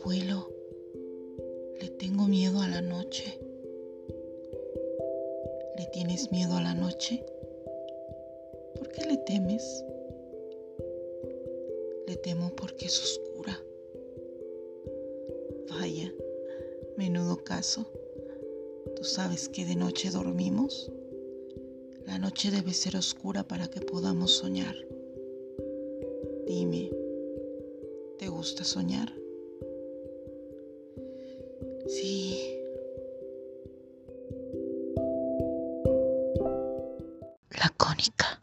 abuelo, le tengo miedo a la noche. ¿Le tienes miedo a la noche? ¿Por qué le temes? Le temo porque es oscura. Vaya, menudo caso. ¿Tú sabes que de noche dormimos? La noche debe ser oscura para que podamos soñar. Dime, ¿te gusta soñar? Sí. Lacónica.